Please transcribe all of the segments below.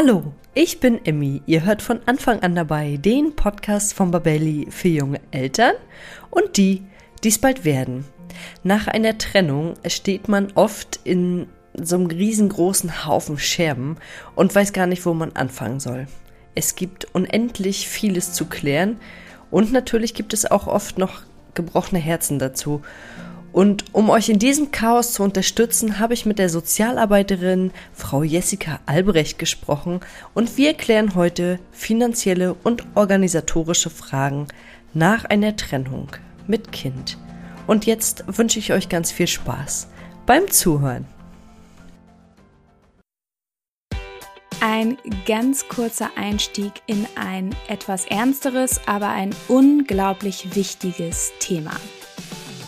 Hallo, ich bin Emmy. Ihr hört von Anfang an dabei den Podcast von Babelli für junge Eltern und die, die es bald werden. Nach einer Trennung steht man oft in so einem riesengroßen Haufen Scherben und weiß gar nicht, wo man anfangen soll. Es gibt unendlich vieles zu klären und natürlich gibt es auch oft noch gebrochene Herzen dazu. Und um euch in diesem Chaos zu unterstützen, habe ich mit der Sozialarbeiterin Frau Jessica Albrecht gesprochen und wir klären heute finanzielle und organisatorische Fragen nach einer Trennung mit Kind. Und jetzt wünsche ich euch ganz viel Spaß beim Zuhören. Ein ganz kurzer Einstieg in ein etwas ernsteres, aber ein unglaublich wichtiges Thema.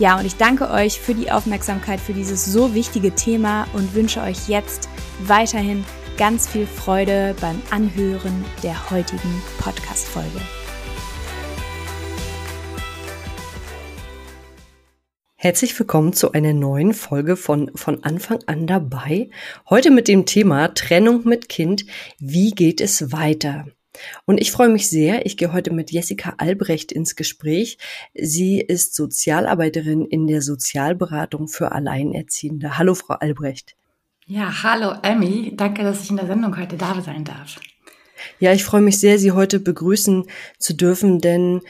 Ja, und ich danke euch für die Aufmerksamkeit für dieses so wichtige Thema und wünsche euch jetzt weiterhin ganz viel Freude beim Anhören der heutigen Podcast-Folge. Herzlich willkommen zu einer neuen Folge von von Anfang an dabei. Heute mit dem Thema Trennung mit Kind. Wie geht es weiter? Und ich freue mich sehr. Ich gehe heute mit Jessica Albrecht ins Gespräch. Sie ist Sozialarbeiterin in der Sozialberatung für Alleinerziehende. Hallo, Frau Albrecht. Ja, hallo, Emmy. Danke, dass ich in der Sendung heute da sein darf. Ja, ich freue mich sehr, Sie heute begrüßen zu dürfen, denn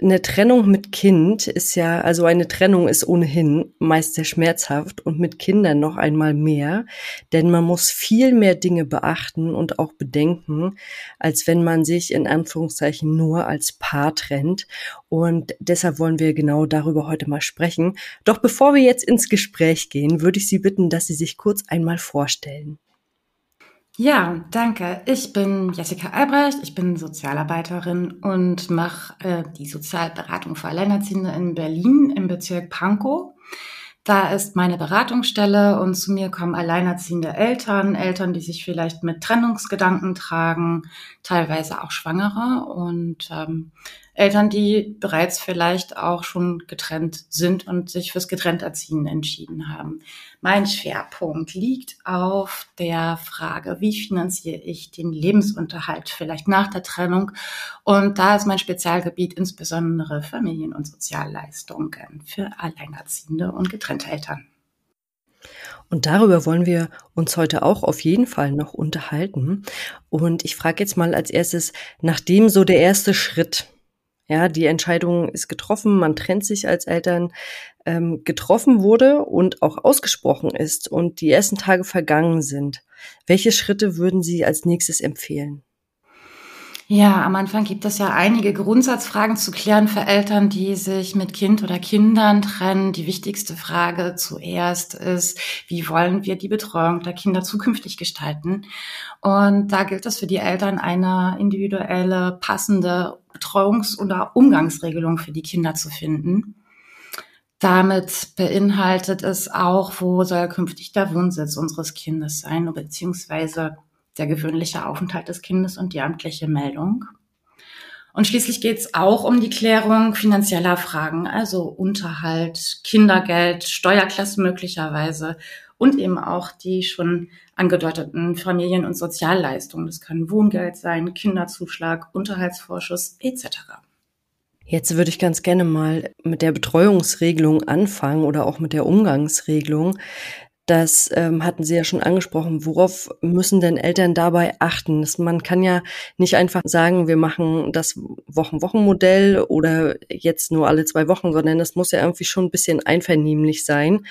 eine Trennung mit Kind ist ja, also eine Trennung ist ohnehin meist sehr schmerzhaft und mit Kindern noch einmal mehr, denn man muss viel mehr Dinge beachten und auch bedenken, als wenn man sich in Anführungszeichen nur als Paar trennt. Und deshalb wollen wir genau darüber heute mal sprechen. Doch bevor wir jetzt ins Gespräch gehen, würde ich Sie bitten, dass Sie sich kurz einmal vorstellen. Ja, danke. Ich bin Jessica Albrecht, ich bin Sozialarbeiterin und mache äh, die Sozialberatung für Alleinerziehende in Berlin im Bezirk Pankow. Da ist meine Beratungsstelle und zu mir kommen alleinerziehende Eltern, Eltern, die sich vielleicht mit Trennungsgedanken tragen, teilweise auch Schwangere und ähm, Eltern, die bereits vielleicht auch schon getrennt sind und sich fürs Getrennterziehen entschieden haben. Mein Schwerpunkt liegt auf der Frage, wie finanziere ich den Lebensunterhalt vielleicht nach der Trennung? Und da ist mein Spezialgebiet insbesondere Familien- und Sozialleistungen für Alleinerziehende und getrennte Eltern. Und darüber wollen wir uns heute auch auf jeden Fall noch unterhalten. Und ich frage jetzt mal als erstes, nachdem so der erste Schritt ja, die Entscheidung ist getroffen, man trennt sich als Eltern, ähm, getroffen wurde und auch ausgesprochen ist und die ersten Tage vergangen sind. Welche Schritte würden Sie als nächstes empfehlen? Ja, am Anfang gibt es ja einige Grundsatzfragen zu klären für Eltern, die sich mit Kind oder Kindern trennen. Die wichtigste Frage zuerst ist, wie wollen wir die Betreuung der Kinder zukünftig gestalten? Und da gilt es für die Eltern, eine individuelle, passende Betreuungs- oder Umgangsregelung für die Kinder zu finden. Damit beinhaltet es auch, wo soll künftig der Wohnsitz unseres Kindes sein, beziehungsweise der gewöhnliche Aufenthalt des Kindes und die amtliche Meldung. Und schließlich geht es auch um die Klärung finanzieller Fragen, also Unterhalt, Kindergeld, Steuerklasse möglicherweise und eben auch die schon angedeuteten Familien- und Sozialleistungen. Das können Wohngeld sein, Kinderzuschlag, Unterhaltsvorschuss etc. Jetzt würde ich ganz gerne mal mit der Betreuungsregelung anfangen oder auch mit der Umgangsregelung. Das ähm, hatten Sie ja schon angesprochen. Worauf müssen denn Eltern dabei achten? Das, man kann ja nicht einfach sagen, wir machen das Wochen-Wochen-Modell oder jetzt nur alle zwei Wochen, sondern das muss ja irgendwie schon ein bisschen einvernehmlich sein.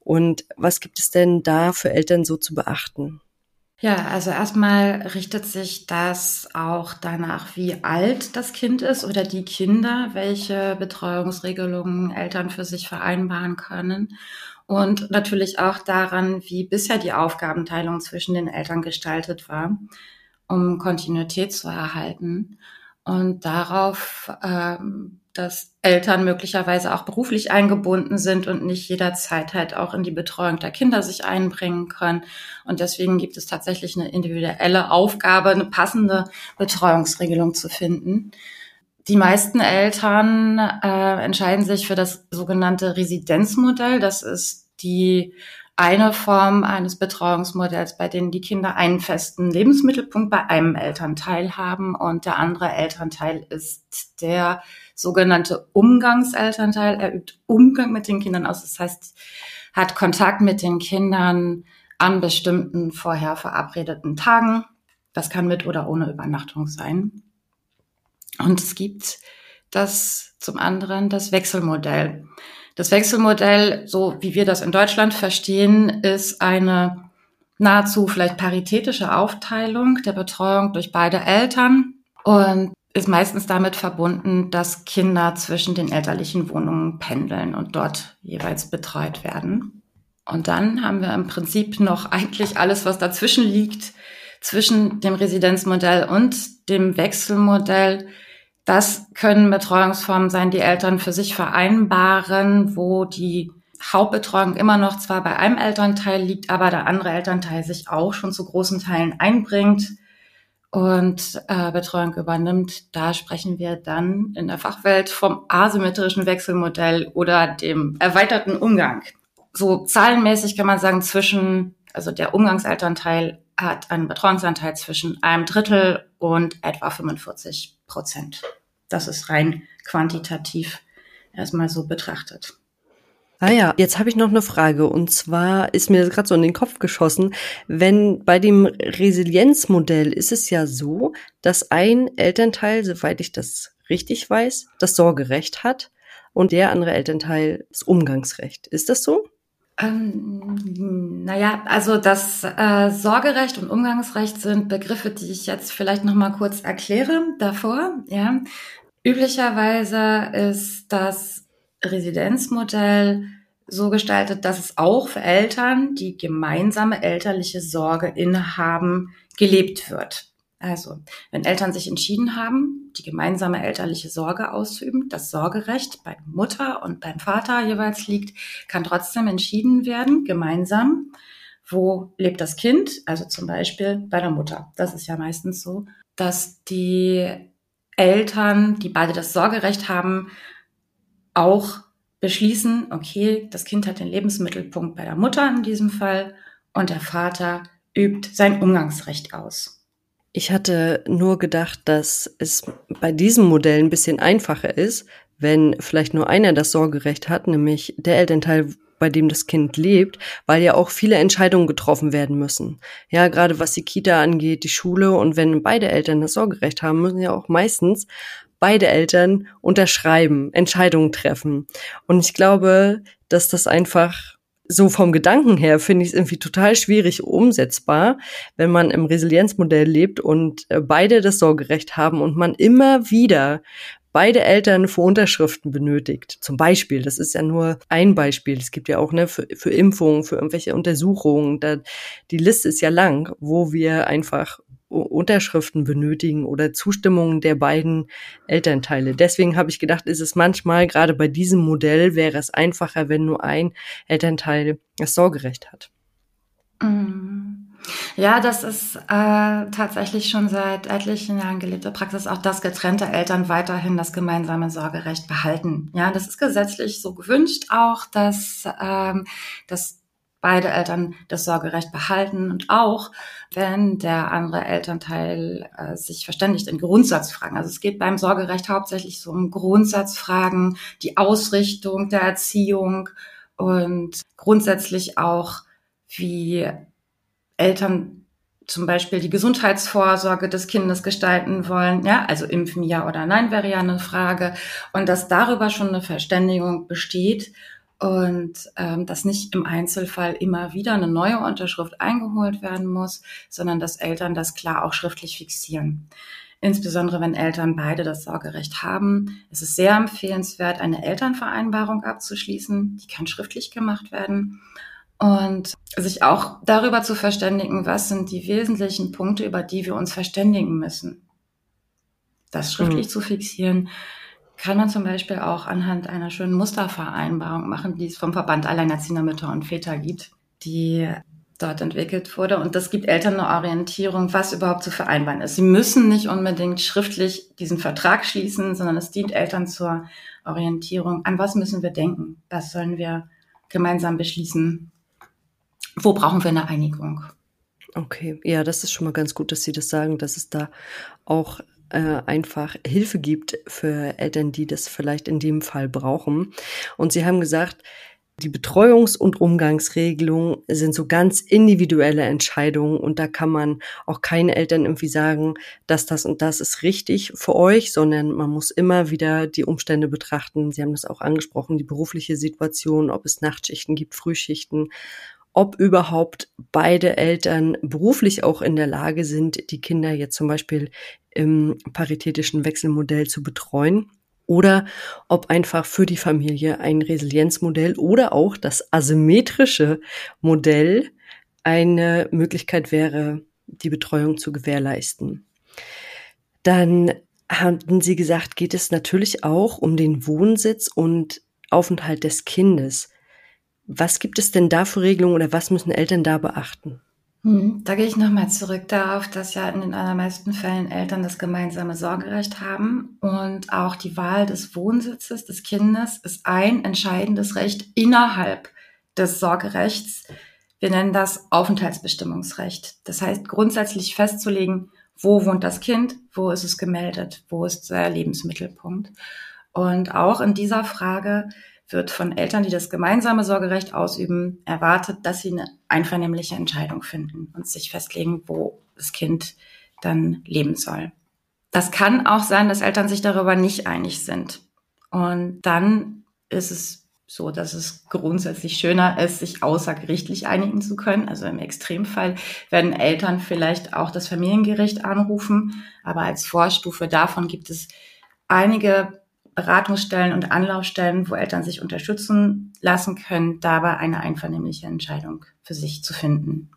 Und was gibt es denn da für Eltern so zu beachten? Ja, also erstmal richtet sich das auch danach, wie alt das Kind ist oder die Kinder, welche Betreuungsregelungen Eltern für sich vereinbaren können und natürlich auch daran, wie bisher die Aufgabenteilung zwischen den Eltern gestaltet war, um Kontinuität zu erhalten und darauf, ähm, dass Eltern möglicherweise auch beruflich eingebunden sind und nicht jederzeit halt auch in die Betreuung der Kinder sich einbringen können. Und deswegen gibt es tatsächlich eine individuelle Aufgabe, eine passende Betreuungsregelung zu finden. Die meisten Eltern äh, entscheiden sich für das sogenannte Residenzmodell. Das ist die eine Form eines Betreuungsmodells, bei denen die Kinder einen festen Lebensmittelpunkt bei einem Elternteil haben und der andere Elternteil ist der sogenannte Umgangselternteil. Er übt Umgang mit den Kindern aus, das heißt, hat Kontakt mit den Kindern an bestimmten vorher verabredeten Tagen. Das kann mit oder ohne Übernachtung sein. Und es gibt das zum anderen das Wechselmodell. Das Wechselmodell, so wie wir das in Deutschland verstehen, ist eine nahezu vielleicht paritätische Aufteilung der Betreuung durch beide Eltern und ist meistens damit verbunden, dass Kinder zwischen den elterlichen Wohnungen pendeln und dort jeweils betreut werden. Und dann haben wir im Prinzip noch eigentlich alles, was dazwischen liegt, zwischen dem Residenzmodell und dem Wechselmodell, das können Betreuungsformen sein, die Eltern für sich vereinbaren, wo die Hauptbetreuung immer noch zwar bei einem Elternteil liegt, aber der andere Elternteil sich auch schon zu großen Teilen einbringt und äh, Betreuung übernimmt. Da sprechen wir dann in der Fachwelt vom asymmetrischen Wechselmodell oder dem erweiterten Umgang. So zahlenmäßig kann man sagen, zwischen, also der Umgangselternteil hat einen Betreuungsanteil zwischen einem Drittel und etwa 45 Prozent. Das ist rein quantitativ erstmal so betrachtet. Ah ja, jetzt habe ich noch eine Frage und zwar ist mir gerade so in den Kopf geschossen, wenn bei dem Resilienzmodell ist es ja so, dass ein Elternteil, soweit ich das richtig weiß, das Sorgerecht hat und der andere Elternteil das Umgangsrecht. Ist das so? Ähm, naja, also das äh, Sorgerecht und Umgangsrecht sind Begriffe, die ich jetzt vielleicht noch mal kurz erkläre davor. Ja, üblicherweise ist das Residenzmodell so gestaltet, dass es auch für Eltern, die gemeinsame elterliche Sorge innehaben, gelebt wird. Also, wenn Eltern sich entschieden haben, die gemeinsame elterliche Sorge auszuüben, das Sorgerecht bei Mutter und beim Vater jeweils liegt, kann trotzdem entschieden werden, gemeinsam, wo lebt das Kind, also zum Beispiel bei der Mutter. Das ist ja meistens so, dass die Eltern, die beide das Sorgerecht haben, auch beschließen, okay, das Kind hat den Lebensmittelpunkt bei der Mutter in diesem Fall und der Vater übt sein Umgangsrecht aus. Ich hatte nur gedacht, dass es bei diesem Modell ein bisschen einfacher ist, wenn vielleicht nur einer das Sorgerecht hat, nämlich der Elternteil, bei dem das Kind lebt, weil ja auch viele Entscheidungen getroffen werden müssen. Ja, gerade was die Kita angeht, die Schule und wenn beide Eltern das Sorgerecht haben, müssen ja auch meistens beide Eltern unterschreiben, Entscheidungen treffen. Und ich glaube, dass das einfach so vom Gedanken her finde ich es irgendwie total schwierig umsetzbar, wenn man im Resilienzmodell lebt und äh, beide das Sorgerecht haben und man immer wieder beide Eltern für Unterschriften benötigt. Zum Beispiel, das ist ja nur ein Beispiel. Es gibt ja auch ne, für, für Impfungen, für irgendwelche Untersuchungen. Da, die Liste ist ja lang, wo wir einfach Unterschriften benötigen oder Zustimmungen der beiden Elternteile. Deswegen habe ich gedacht, ist es manchmal, gerade bei diesem Modell, wäre es einfacher, wenn nur ein Elternteil das Sorgerecht hat. Mm. Ja, das ist äh, tatsächlich schon seit etlichen Jahren gelebte Praxis, auch dass getrennte Eltern weiterhin das gemeinsame Sorgerecht behalten. Ja, das ist gesetzlich so gewünscht auch, dass, ähm, dass beide Eltern das Sorgerecht behalten. Und auch wenn der andere Elternteil äh, sich verständigt in Grundsatzfragen. Also es geht beim Sorgerecht hauptsächlich so um Grundsatzfragen, die Ausrichtung der Erziehung und grundsätzlich auch, wie Eltern zum Beispiel die Gesundheitsvorsorge des Kindes gestalten wollen, ja, also impfen ja oder nein wäre ja eine Frage und dass darüber schon eine Verständigung besteht und ähm, dass nicht im Einzelfall immer wieder eine neue Unterschrift eingeholt werden muss, sondern dass Eltern das klar auch schriftlich fixieren. Insbesondere wenn Eltern beide das Sorgerecht haben, ist es sehr empfehlenswert, eine Elternvereinbarung abzuschließen. Die kann schriftlich gemacht werden. Und sich auch darüber zu verständigen, was sind die wesentlichen Punkte, über die wir uns verständigen müssen. Das schriftlich mhm. zu fixieren, kann man zum Beispiel auch anhand einer schönen Mustervereinbarung machen, die es vom Verband Alleinerziehender Mütter und Väter gibt, die dort entwickelt wurde. Und das gibt Eltern eine Orientierung, was überhaupt zu vereinbaren ist. Sie müssen nicht unbedingt schriftlich diesen Vertrag schließen, sondern es dient Eltern zur Orientierung. An was müssen wir denken? Was sollen wir gemeinsam beschließen? Wo brauchen wir eine Einigung? Okay, ja, das ist schon mal ganz gut, dass Sie das sagen, dass es da auch äh, einfach Hilfe gibt für Eltern, die das vielleicht in dem Fall brauchen. Und sie haben gesagt, die Betreuungs- und Umgangsregelungen sind so ganz individuelle Entscheidungen und da kann man auch keine Eltern irgendwie sagen, dass das und das ist richtig für euch, sondern man muss immer wieder die Umstände betrachten. Sie haben das auch angesprochen, die berufliche Situation, ob es Nachtschichten gibt, Frühschichten ob überhaupt beide Eltern beruflich auch in der Lage sind, die Kinder jetzt zum Beispiel im paritätischen Wechselmodell zu betreuen oder ob einfach für die Familie ein Resilienzmodell oder auch das asymmetrische Modell eine Möglichkeit wäre, die Betreuung zu gewährleisten. Dann hatten Sie gesagt, geht es natürlich auch um den Wohnsitz und Aufenthalt des Kindes. Was gibt es denn da für Regelungen oder was müssen Eltern da beachten? Hm, da gehe ich nochmal zurück darauf, dass ja in den allermeisten Fällen Eltern das gemeinsame Sorgerecht haben und auch die Wahl des Wohnsitzes des Kindes ist ein entscheidendes Recht innerhalb des Sorgerechts. Wir nennen das Aufenthaltsbestimmungsrecht. Das heißt, grundsätzlich festzulegen, wo wohnt das Kind, wo ist es gemeldet, wo ist der Lebensmittelpunkt. Und auch in dieser Frage wird von Eltern, die das gemeinsame Sorgerecht ausüben, erwartet, dass sie eine einvernehmliche Entscheidung finden und sich festlegen, wo das Kind dann leben soll. Das kann auch sein, dass Eltern sich darüber nicht einig sind. Und dann ist es so, dass es grundsätzlich schöner ist, sich außergerichtlich einigen zu können. Also im Extremfall werden Eltern vielleicht auch das Familiengericht anrufen, aber als Vorstufe davon gibt es einige Beratungsstellen und Anlaufstellen, wo Eltern sich unterstützen lassen können, dabei eine einvernehmliche Entscheidung für sich zu finden.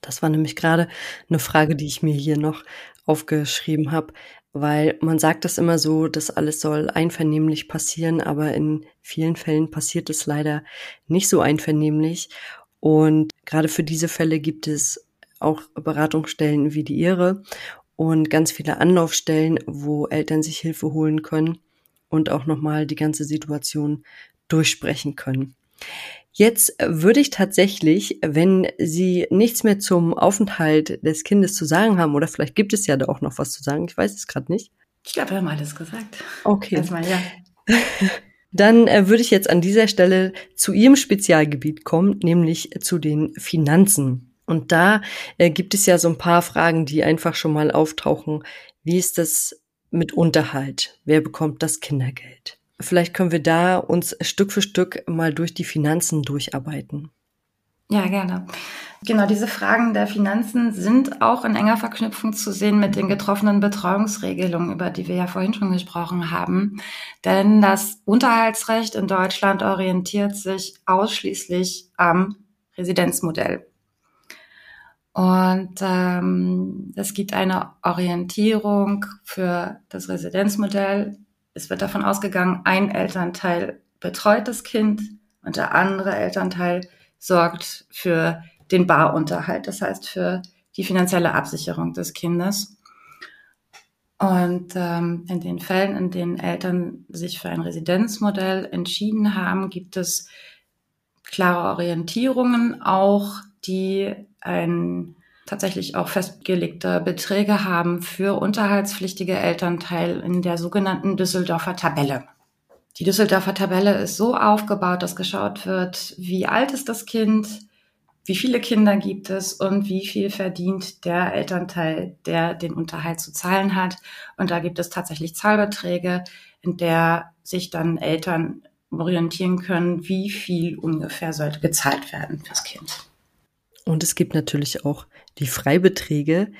Das war nämlich gerade eine Frage, die ich mir hier noch aufgeschrieben habe, weil man sagt das immer so, dass alles soll einvernehmlich passieren, aber in vielen Fällen passiert es leider nicht so einvernehmlich. Und gerade für diese Fälle gibt es auch Beratungsstellen wie die Ihre und ganz viele Anlaufstellen, wo Eltern sich Hilfe holen können und auch nochmal die ganze Situation durchsprechen können. Jetzt würde ich tatsächlich, wenn Sie nichts mehr zum Aufenthalt des Kindes zu sagen haben, oder vielleicht gibt es ja da auch noch was zu sagen, ich weiß es gerade nicht. Ich glaube, wir haben alles gesagt. Okay. Erstmal, ja. Dann äh, würde ich jetzt an dieser Stelle zu Ihrem Spezialgebiet kommen, nämlich zu den Finanzen. Und da äh, gibt es ja so ein paar Fragen, die einfach schon mal auftauchen. Wie ist das mit Unterhalt. Wer bekommt das Kindergeld? Vielleicht können wir da uns Stück für Stück mal durch die Finanzen durcharbeiten. Ja, gerne. Genau, diese Fragen der Finanzen sind auch in enger Verknüpfung zu sehen mit den getroffenen Betreuungsregelungen, über die wir ja vorhin schon gesprochen haben. Denn das Unterhaltsrecht in Deutschland orientiert sich ausschließlich am Residenzmodell. Und ähm, es gibt eine Orientierung für das Residenzmodell. Es wird davon ausgegangen, ein Elternteil betreut das Kind und der andere Elternteil sorgt für den Barunterhalt, das heißt für die finanzielle Absicherung des Kindes. Und ähm, in den Fällen, in denen Eltern sich für ein Residenzmodell entschieden haben, gibt es klare Orientierungen auch, die ein tatsächlich auch festgelegte Beträge haben für unterhaltspflichtige Elternteil in der sogenannten Düsseldorfer Tabelle. Die Düsseldorfer Tabelle ist so aufgebaut, dass geschaut wird, wie alt ist das Kind, wie viele Kinder gibt es und wie viel verdient der Elternteil, der den Unterhalt zu zahlen hat. Und da gibt es tatsächlich Zahlbeträge, in der sich dann Eltern orientieren können, wie viel ungefähr sollte gezahlt werden fürs Kind. Und es gibt natürlich auch die Freibeträge,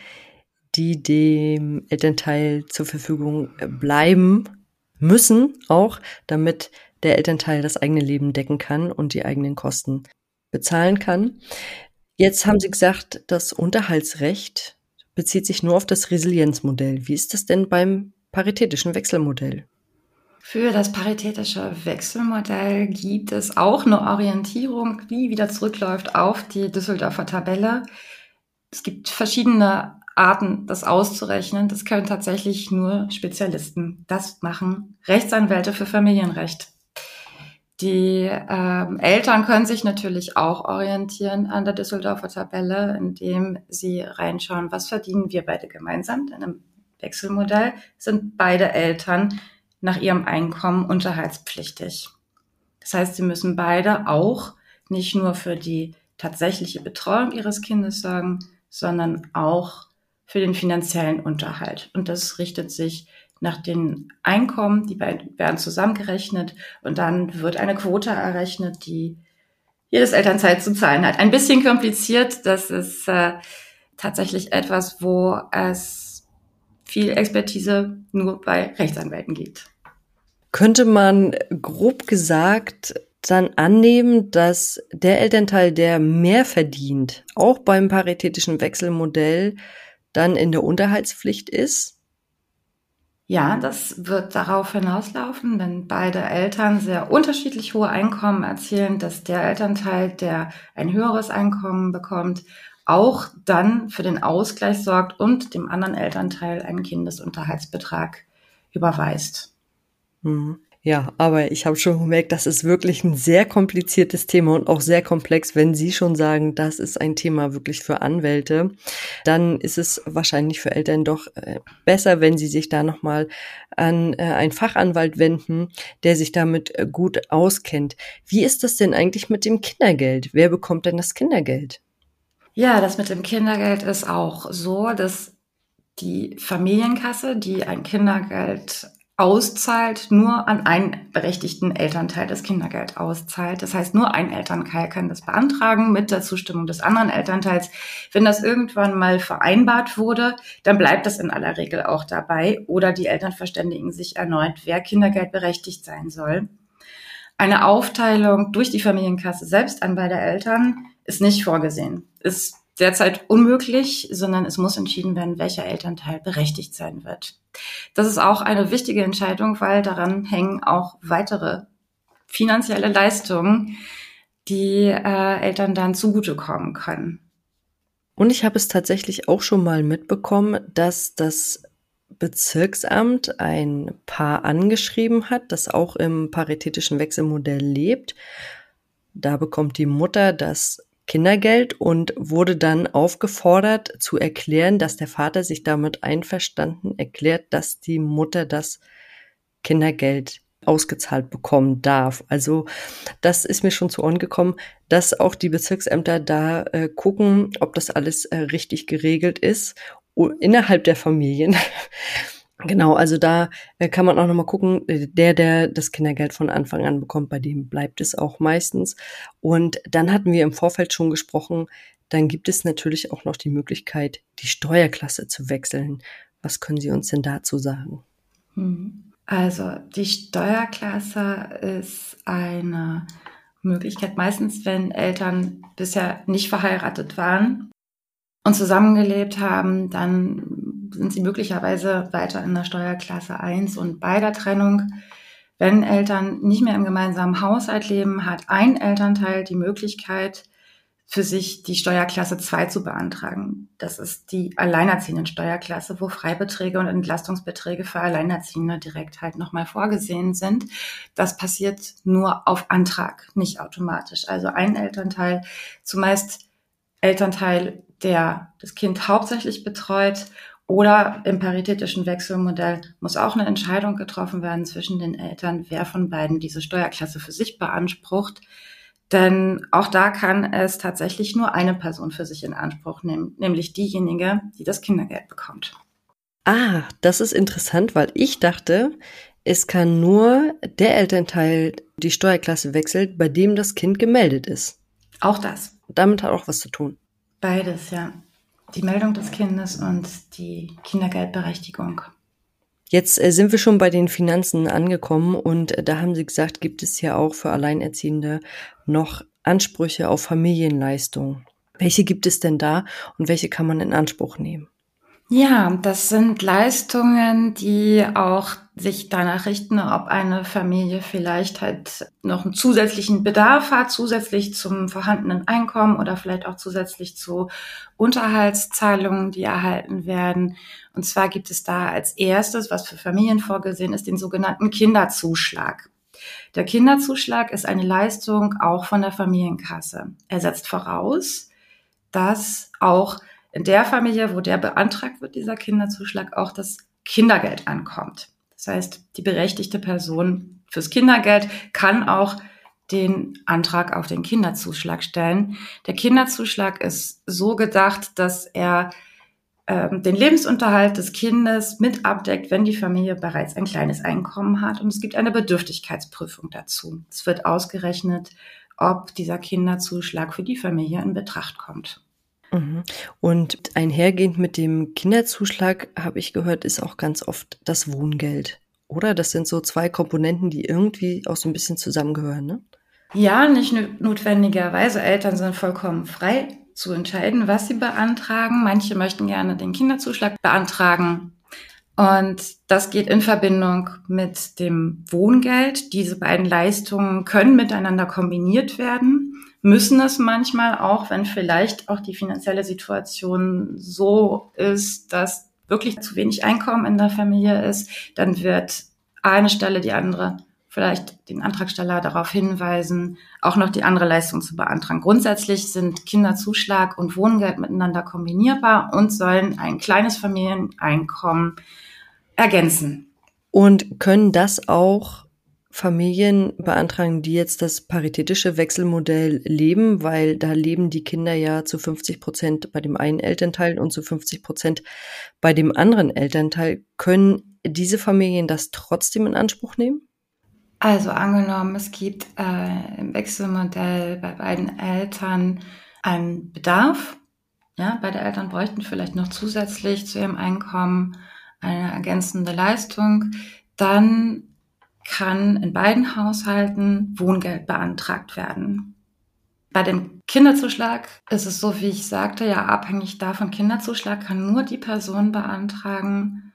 die dem Elternteil zur Verfügung bleiben, müssen auch, damit der Elternteil das eigene Leben decken kann und die eigenen Kosten bezahlen kann. Jetzt haben Sie gesagt, das Unterhaltsrecht bezieht sich nur auf das Resilienzmodell. Wie ist das denn beim paritätischen Wechselmodell? Für das paritätische Wechselmodell gibt es auch eine Orientierung, die wieder zurückläuft auf die Düsseldorfer Tabelle. Es gibt verschiedene Arten, das auszurechnen. Das können tatsächlich nur Spezialisten. Das machen Rechtsanwälte für Familienrecht. Die ähm, Eltern können sich natürlich auch orientieren an der Düsseldorfer Tabelle, indem sie reinschauen, was verdienen wir beide gemeinsam. In einem Wechselmodell sind beide Eltern nach ihrem Einkommen unterhaltspflichtig. Das heißt, sie müssen beide auch nicht nur für die tatsächliche Betreuung ihres Kindes sorgen, sondern auch für den finanziellen Unterhalt. Und das richtet sich nach den Einkommen, die werden zusammengerechnet und dann wird eine Quote errechnet, die jedes Elternzeit zu zahlen hat. Ein bisschen kompliziert, das ist äh, tatsächlich etwas, wo es viel Expertise nur bei Rechtsanwälten gibt. Könnte man grob gesagt dann annehmen, dass der Elternteil, der mehr verdient, auch beim paritätischen Wechselmodell dann in der Unterhaltspflicht ist? Ja, das wird darauf hinauslaufen, wenn beide Eltern sehr unterschiedlich hohe Einkommen erzielen, dass der Elternteil, der ein höheres Einkommen bekommt, auch dann für den Ausgleich sorgt und dem anderen Elternteil einen Kindesunterhaltsbetrag überweist. Mhm. Ja, aber ich habe schon gemerkt, das ist wirklich ein sehr kompliziertes Thema und auch sehr komplex. Wenn Sie schon sagen, das ist ein Thema wirklich für Anwälte, dann ist es wahrscheinlich für Eltern doch äh, besser, wenn Sie sich da nochmal an äh, einen Fachanwalt wenden, der sich damit äh, gut auskennt. Wie ist das denn eigentlich mit dem Kindergeld? Wer bekommt denn das Kindergeld? Ja, das mit dem Kindergeld ist auch so, dass die Familienkasse, die ein Kindergeld auszahlt, nur an einen berechtigten Elternteil das Kindergeld auszahlt. Das heißt, nur ein Elternteil kann das beantragen mit der Zustimmung des anderen Elternteils. Wenn das irgendwann mal vereinbart wurde, dann bleibt das in aller Regel auch dabei oder die Eltern verständigen sich erneut, wer Kindergeld berechtigt sein soll. Eine Aufteilung durch die Familienkasse selbst an beide Eltern ist nicht vorgesehen. Ist derzeit unmöglich, sondern es muss entschieden werden, welcher Elternteil berechtigt sein wird. Das ist auch eine wichtige Entscheidung, weil daran hängen auch weitere finanzielle Leistungen, die äh, Eltern dann zugutekommen können. Und ich habe es tatsächlich auch schon mal mitbekommen, dass das Bezirksamt ein Paar angeschrieben hat, das auch im paritätischen Wechselmodell lebt. Da bekommt die Mutter das Kindergeld und wurde dann aufgefordert zu erklären, dass der Vater sich damit einverstanden erklärt, dass die Mutter das Kindergeld ausgezahlt bekommen darf. Also das ist mir schon zu Ohren gekommen, dass auch die Bezirksämter da äh, gucken, ob das alles äh, richtig geregelt ist innerhalb der Familien. Genau, also da äh, kann man auch nochmal gucken, äh, der, der das Kindergeld von Anfang an bekommt, bei dem bleibt es auch meistens. Und dann hatten wir im Vorfeld schon gesprochen, dann gibt es natürlich auch noch die Möglichkeit, die Steuerklasse zu wechseln. Was können Sie uns denn dazu sagen? Hm. Also die Steuerklasse ist eine Möglichkeit, meistens wenn Eltern bisher nicht verheiratet waren und zusammengelebt haben, dann sind sie möglicherweise weiter in der Steuerklasse 1 und bei der Trennung, wenn Eltern nicht mehr im gemeinsamen Haushalt leben, hat ein Elternteil die Möglichkeit, für sich die Steuerklasse 2 zu beantragen. Das ist die alleinerziehenden Steuerklasse, wo Freibeträge und Entlastungsbeträge für Alleinerziehende direkt halt nochmal vorgesehen sind. Das passiert nur auf Antrag, nicht automatisch. Also ein Elternteil, zumeist Elternteil, der das Kind hauptsächlich betreut oder im paritätischen Wechselmodell muss auch eine Entscheidung getroffen werden zwischen den Eltern, wer von beiden diese Steuerklasse für sich beansprucht. Denn auch da kann es tatsächlich nur eine Person für sich in Anspruch nehmen, nämlich diejenige, die das Kindergeld bekommt. Ah, das ist interessant, weil ich dachte, es kann nur der Elternteil die Steuerklasse wechselt, bei dem das Kind gemeldet ist. Auch das. Damit hat auch was zu tun. Beides, ja. Die Meldung des Kindes und die Kindergeldberechtigung. Jetzt äh, sind wir schon bei den Finanzen angekommen und äh, da haben Sie gesagt, gibt es ja auch für Alleinerziehende noch Ansprüche auf Familienleistung. Welche gibt es denn da und welche kann man in Anspruch nehmen? Ja, das sind Leistungen, die auch sich danach richten, ob eine Familie vielleicht halt noch einen zusätzlichen Bedarf hat, zusätzlich zum vorhandenen Einkommen oder vielleicht auch zusätzlich zu Unterhaltszahlungen, die erhalten werden. Und zwar gibt es da als erstes, was für Familien vorgesehen ist, den sogenannten Kinderzuschlag. Der Kinderzuschlag ist eine Leistung auch von der Familienkasse. Er setzt voraus, dass auch in der Familie, wo der beantragt wird, dieser Kinderzuschlag, auch das Kindergeld ankommt. Das heißt, die berechtigte Person fürs Kindergeld kann auch den Antrag auf den Kinderzuschlag stellen. Der Kinderzuschlag ist so gedacht, dass er ähm, den Lebensunterhalt des Kindes mit abdeckt, wenn die Familie bereits ein kleines Einkommen hat. Und es gibt eine Bedürftigkeitsprüfung dazu. Es wird ausgerechnet, ob dieser Kinderzuschlag für die Familie in Betracht kommt. Mhm. Und einhergehend mit dem Kinderzuschlag, habe ich gehört, ist auch ganz oft das Wohngeld. Oder? Das sind so zwei Komponenten, die irgendwie auch so ein bisschen zusammengehören, ne? Ja, nicht notwendigerweise. Eltern sind vollkommen frei zu entscheiden, was sie beantragen. Manche möchten gerne den Kinderzuschlag beantragen. Und das geht in Verbindung mit dem Wohngeld. Diese beiden Leistungen können miteinander kombiniert werden müssen es manchmal auch, wenn vielleicht auch die finanzielle Situation so ist, dass wirklich zu wenig Einkommen in der Familie ist, dann wird eine Stelle die andere vielleicht den Antragsteller darauf hinweisen, auch noch die andere Leistung zu beantragen. Grundsätzlich sind Kinderzuschlag und Wohngeld miteinander kombinierbar und sollen ein kleines Familieneinkommen ergänzen. Und können das auch Familien beantragen, die jetzt das paritätische Wechselmodell leben, weil da leben die Kinder ja zu 50 Prozent bei dem einen Elternteil und zu 50 Prozent bei dem anderen Elternteil. Können diese Familien das trotzdem in Anspruch nehmen? Also angenommen, es gibt äh, im Wechselmodell bei beiden Eltern einen Bedarf. Ja, beide Eltern bräuchten vielleicht noch zusätzlich zu ihrem Einkommen eine ergänzende Leistung. Dann kann in beiden Haushalten Wohngeld beantragt werden. Bei dem Kinderzuschlag ist es so, wie ich sagte, ja abhängig davon, Kinderzuschlag kann nur die Person beantragen,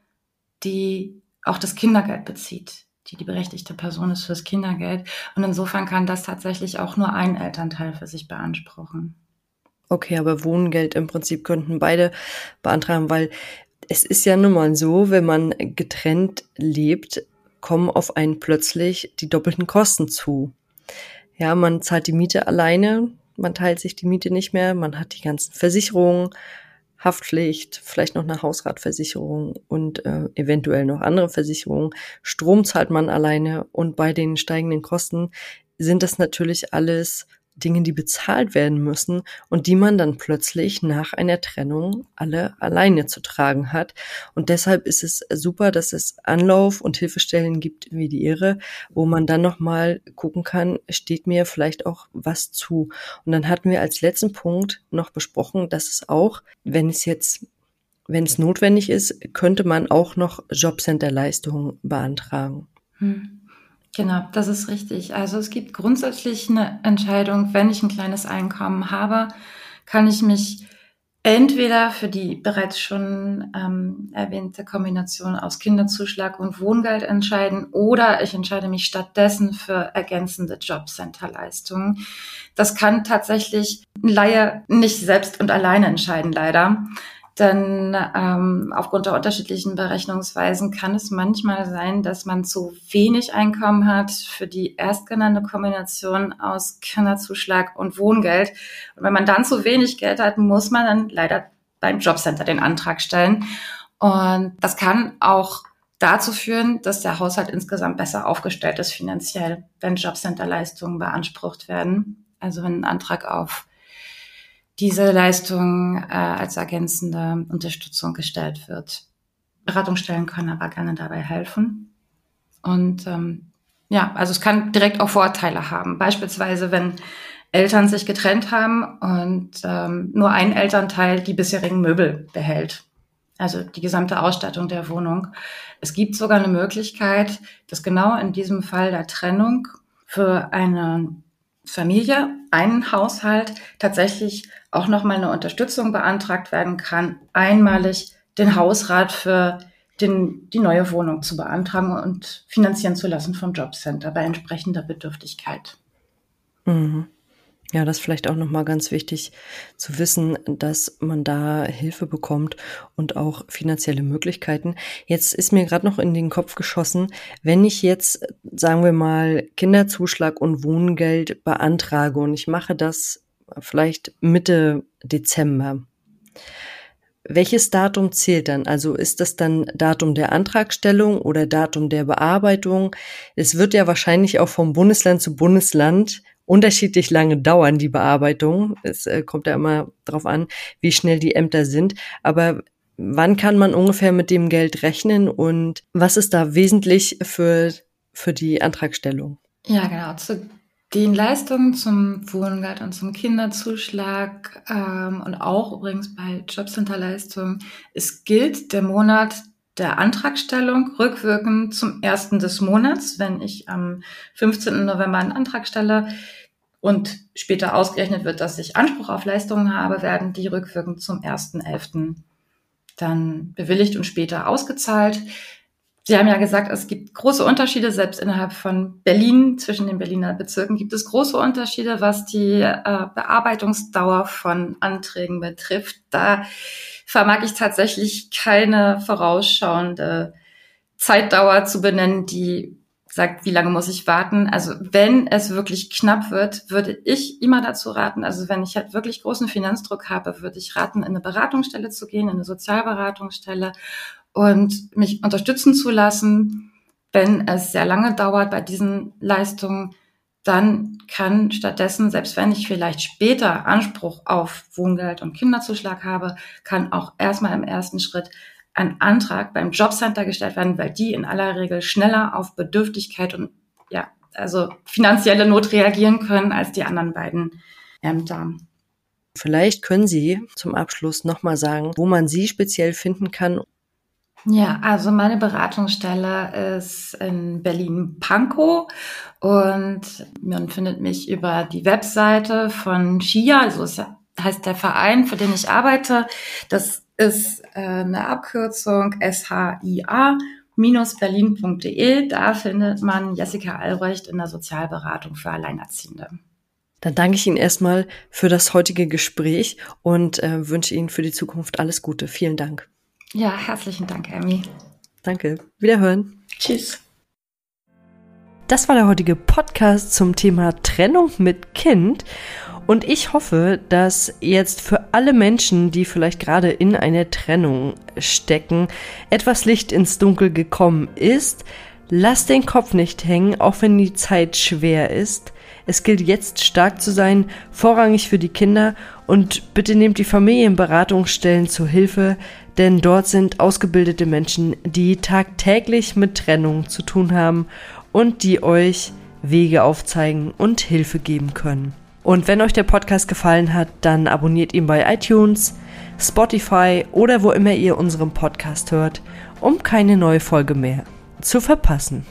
die auch das Kindergeld bezieht, die die berechtigte Person ist fürs Kindergeld. Und insofern kann das tatsächlich auch nur ein Elternteil für sich beanspruchen. Okay, aber Wohngeld im Prinzip könnten beide beantragen, weil es ist ja nun mal so, wenn man getrennt lebt, kommen auf einen plötzlich die doppelten Kosten zu. Ja, man zahlt die Miete alleine, man teilt sich die Miete nicht mehr, man hat die ganzen Versicherungen, Haftpflicht, vielleicht noch eine Hausratversicherung und äh, eventuell noch andere Versicherungen. Strom zahlt man alleine und bei den steigenden Kosten sind das natürlich alles Dinge, die bezahlt werden müssen und die man dann plötzlich nach einer Trennung alle alleine zu tragen hat. Und deshalb ist es super, dass es Anlauf- und Hilfestellen gibt wie die Ihre, wo man dann nochmal gucken kann, steht mir vielleicht auch was zu. Und dann hatten wir als letzten Punkt noch besprochen, dass es auch, wenn es jetzt wenn es notwendig ist, könnte man auch noch Jobcenter-Leistungen beantragen. Hm. Genau, das ist richtig. Also es gibt grundsätzlich eine Entscheidung, wenn ich ein kleines Einkommen habe, kann ich mich entweder für die bereits schon ähm, erwähnte Kombination aus Kinderzuschlag und Wohngeld entscheiden oder ich entscheide mich stattdessen für ergänzende Jobcenter-Leistungen. Das kann tatsächlich ein Laie nicht selbst und alleine entscheiden, leider. Denn ähm, aufgrund der unterschiedlichen Berechnungsweisen kann es manchmal sein, dass man zu wenig Einkommen hat für die erstgenannte Kombination aus Kinderzuschlag und Wohngeld. Und wenn man dann zu wenig Geld hat, muss man dann leider beim Jobcenter den Antrag stellen. Und das kann auch dazu führen, dass der Haushalt insgesamt besser aufgestellt ist finanziell, wenn Jobcenter-Leistungen beansprucht werden. Also wenn ein Antrag auf diese Leistung äh, als ergänzende Unterstützung gestellt wird. Beratungsstellen können aber gerne dabei helfen. Und ähm, ja, also es kann direkt auch Vorteile haben. Beispielsweise, wenn Eltern sich getrennt haben und ähm, nur ein Elternteil die bisherigen Möbel behält. Also die gesamte Ausstattung der Wohnung. Es gibt sogar eine Möglichkeit, dass genau in diesem Fall der Trennung für eine Familie, einen Haushalt tatsächlich auch nochmal eine Unterstützung beantragt werden kann, einmalig den Hausrat für den, die neue Wohnung zu beantragen und finanzieren zu lassen vom Jobcenter bei entsprechender Bedürftigkeit. Mhm. Ja, das ist vielleicht auch nochmal ganz wichtig zu wissen, dass man da Hilfe bekommt und auch finanzielle Möglichkeiten. Jetzt ist mir gerade noch in den Kopf geschossen, wenn ich jetzt, sagen wir mal, Kinderzuschlag und Wohngeld beantrage und ich mache das vielleicht Mitte Dezember. Welches Datum zählt dann? Also ist das dann Datum der Antragstellung oder Datum der Bearbeitung? Es wird ja wahrscheinlich auch vom Bundesland zu Bundesland unterschiedlich lange dauern, die Bearbeitung. Es äh, kommt ja immer darauf an, wie schnell die Ämter sind. Aber wann kann man ungefähr mit dem Geld rechnen und was ist da wesentlich für, für die Antragstellung? Ja, genau. Zu den Leistungen zum Wohngeld und zum Kinderzuschlag ähm, und auch übrigens bei Jobcenterleistungen, es gilt der Monat der Antragstellung rückwirkend zum ersten des Monats. Wenn ich am 15. November einen Antrag stelle und später ausgerechnet wird, dass ich Anspruch auf Leistungen habe, werden die rückwirkend zum 1.11. dann bewilligt und später ausgezahlt. Sie haben ja gesagt, es gibt große Unterschiede, selbst innerhalb von Berlin, zwischen den Berliner Bezirken gibt es große Unterschiede, was die äh, Bearbeitungsdauer von Anträgen betrifft. Da vermag ich tatsächlich keine vorausschauende Zeitdauer zu benennen, die sagt, wie lange muss ich warten. Also wenn es wirklich knapp wird, würde ich immer dazu raten, also wenn ich halt wirklich großen Finanzdruck habe, würde ich raten, in eine Beratungsstelle zu gehen, in eine Sozialberatungsstelle und mich unterstützen zu lassen. Wenn es sehr lange dauert bei diesen Leistungen, dann kann stattdessen, selbst wenn ich vielleicht später Anspruch auf Wohngeld und Kinderzuschlag habe, kann auch erstmal im ersten Schritt ein Antrag beim Jobcenter gestellt werden, weil die in aller Regel schneller auf Bedürftigkeit und ja, also finanzielle Not reagieren können als die anderen beiden Ämter. Vielleicht können Sie zum Abschluss nochmal sagen, wo man Sie speziell finden kann. Ja, also meine Beratungsstelle ist in Berlin-Pankow und man findet mich über die Webseite von SHIA, also es heißt der Verein, für den ich arbeite. Das ist äh, eine Abkürzung SHIA berlin.de. Da findet man Jessica Albrecht in der Sozialberatung für Alleinerziehende. Dann danke ich Ihnen erstmal für das heutige Gespräch und äh, wünsche Ihnen für die Zukunft alles Gute. Vielen Dank. Ja, herzlichen Dank, Emmy. Danke. Wiederhören. Tschüss. Das war der heutige Podcast zum Thema Trennung mit Kind. Und ich hoffe, dass jetzt für alle Menschen, die vielleicht gerade in einer Trennung stecken, etwas Licht ins Dunkel gekommen ist. Lass den Kopf nicht hängen, auch wenn die Zeit schwer ist. Es gilt jetzt stark zu sein, vorrangig für die Kinder und bitte nehmt die Familienberatungsstellen zur Hilfe, denn dort sind ausgebildete Menschen, die tagtäglich mit Trennung zu tun haben und die euch Wege aufzeigen und Hilfe geben können. Und wenn euch der Podcast gefallen hat, dann abonniert ihn bei iTunes, Spotify oder wo immer ihr unseren Podcast hört, um keine neue Folge mehr zu verpassen.